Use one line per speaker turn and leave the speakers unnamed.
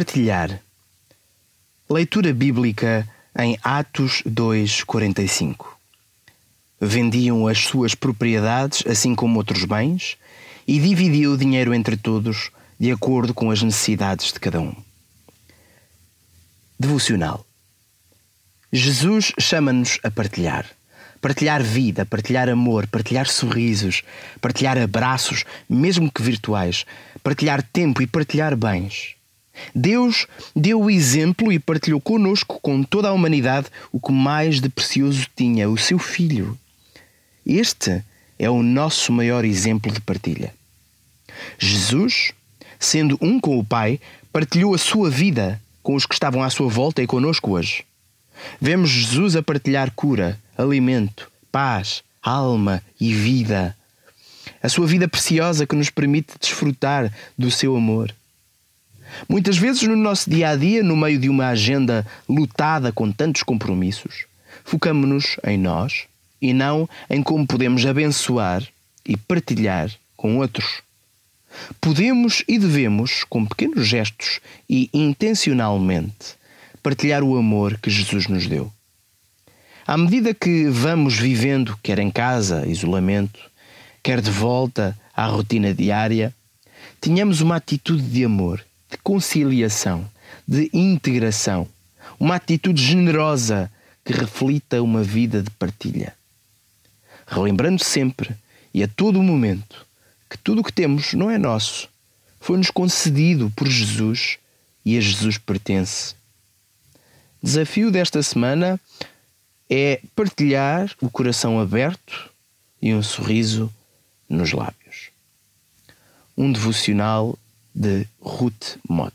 Partilhar. Leitura bíblica em Atos 2:45. Vendiam as suas propriedades, assim como outros bens, e dividiam o dinheiro entre todos, de acordo com as necessidades de cada um. Devocional. Jesus chama-nos a partilhar. Partilhar vida, partilhar amor, partilhar sorrisos, partilhar abraços, mesmo que virtuais, partilhar tempo e partilhar bens. Deus deu o exemplo e partilhou conosco, com toda a humanidade, o que mais de precioso tinha, o seu Filho. Este é o nosso maior exemplo de partilha. Jesus, sendo um com o Pai, partilhou a sua vida com os que estavam à sua volta e conosco hoje. Vemos Jesus a partilhar cura, alimento, paz, alma e vida. A sua vida preciosa que nos permite desfrutar do seu amor. Muitas vezes no nosso dia a dia, no meio de uma agenda lutada com tantos compromissos, focamos-nos em nós e não em como podemos abençoar e partilhar com outros. Podemos e devemos, com pequenos gestos e intencionalmente, partilhar o amor que Jesus nos deu. À medida que vamos vivendo, quer em casa, isolamento, quer de volta à rotina diária, tenhamos uma atitude de amor de conciliação, de integração, uma atitude generosa que reflita uma vida de partilha. Relembrando sempre e a todo momento que tudo o que temos não é nosso, foi-nos concedido por Jesus e a Jesus pertence. Desafio desta semana é partilhar o coração aberto e um sorriso nos lábios. Um devocional de goed mot.